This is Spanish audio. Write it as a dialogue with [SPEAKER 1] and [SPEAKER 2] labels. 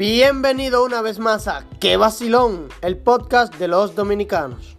[SPEAKER 1] Bienvenido una vez más a ¡Qué vacilón! El podcast de los dominicanos.